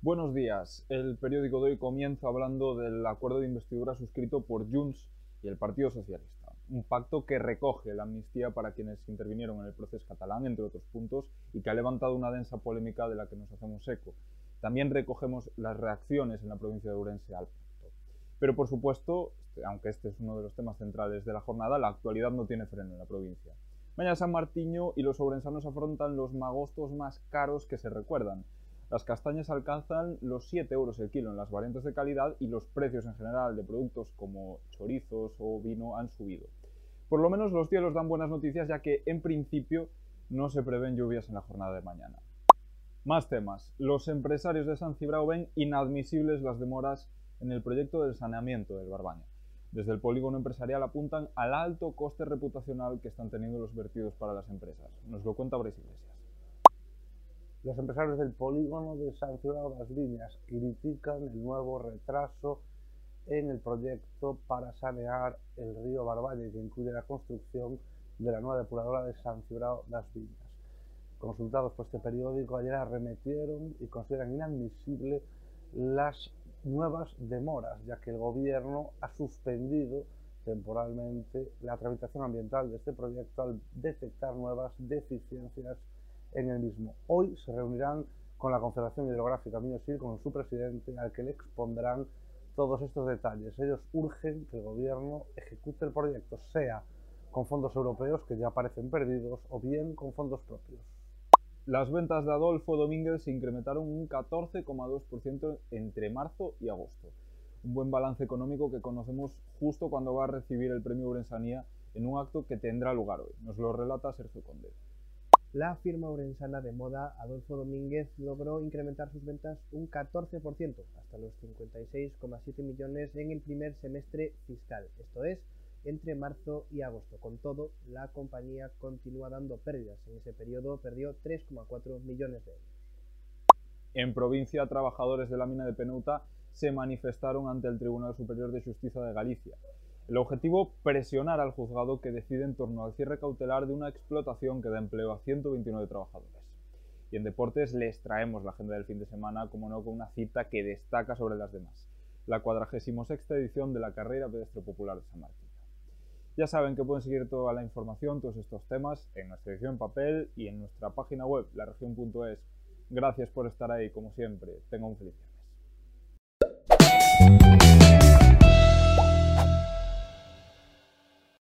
Buenos días. El periódico de hoy comienza hablando del acuerdo de investidura suscrito por Junts y el Partido Socialista. Un pacto que recoge la amnistía para quienes intervinieron en el proceso catalán, entre otros puntos, y que ha levantado una densa polémica de la que nos hacemos eco. También recogemos las reacciones en la provincia de Urense al pacto. Pero por supuesto, este, aunque este es uno de los temas centrales de la jornada, la actualidad no tiene freno en la provincia. Mañana San Martiño y los sobrensanos afrontan los magostos más caros que se recuerdan. Las castañas alcanzan los 7 euros el kilo en las variantes de calidad y los precios en general de productos como chorizos o vino han subido. Por lo menos los cielos dan buenas noticias ya que en principio no se prevén lluvias en la jornada de mañana. Más temas. Los empresarios de San Cibrao ven inadmisibles las demoras en el proyecto del saneamiento del Barbaña. Desde el polígono empresarial apuntan al alto coste reputacional que están teniendo los vertidos para las empresas. Nos lo cuenta Brais Iglesias. Los empresarios del polígono de San Ciudad las Viñas critican el nuevo retraso en el proyecto para sanear el río Barballe, que incluye la construcción de la nueva depuradora de San Cibrao las Viñas. Consultados por este periódico, ayer arremetieron y consideran inadmisible las nuevas demoras, ya que el gobierno ha suspendido temporalmente la tramitación ambiental de este proyecto al detectar nuevas deficiencias en el mismo. Hoy se reunirán con la Confederación Hidrográfica Miño-Sil, con su presidente, al que le expondrán todos estos detalles. Ellos urgen que el gobierno ejecute el proyecto, sea con fondos europeos que ya parecen perdidos o bien con fondos propios. Las ventas de Adolfo Domínguez se incrementaron un 14,2% entre marzo y agosto. Un buen balance económico que conocemos justo cuando va a recibir el premio Urensanía en un acto que tendrá lugar hoy. Nos lo relata Sergio Conde. La firma urensana de moda Adolfo Domínguez logró incrementar sus ventas un 14%, hasta los 56,7 millones en el primer semestre fiscal, esto es, entre marzo y agosto. Con todo, la compañía continúa dando pérdidas. En ese periodo perdió 3,4 millones de euros. En provincia, trabajadores de la mina de Penouta se manifestaron ante el Tribunal Superior de Justicia de Galicia. El objetivo, presionar al juzgado que decide en torno al cierre cautelar de una explotación que da empleo a 129 trabajadores. Y en deportes les traemos la agenda del fin de semana, como no, con una cita que destaca sobre las demás. La 46 edición de la carrera pedestre popular de San Martín. Ya saben que pueden seguir toda la información, todos estos temas, en nuestra edición en papel y en nuestra página web, laregion.es. Gracias por estar ahí, como siempre. Tengan un feliz día.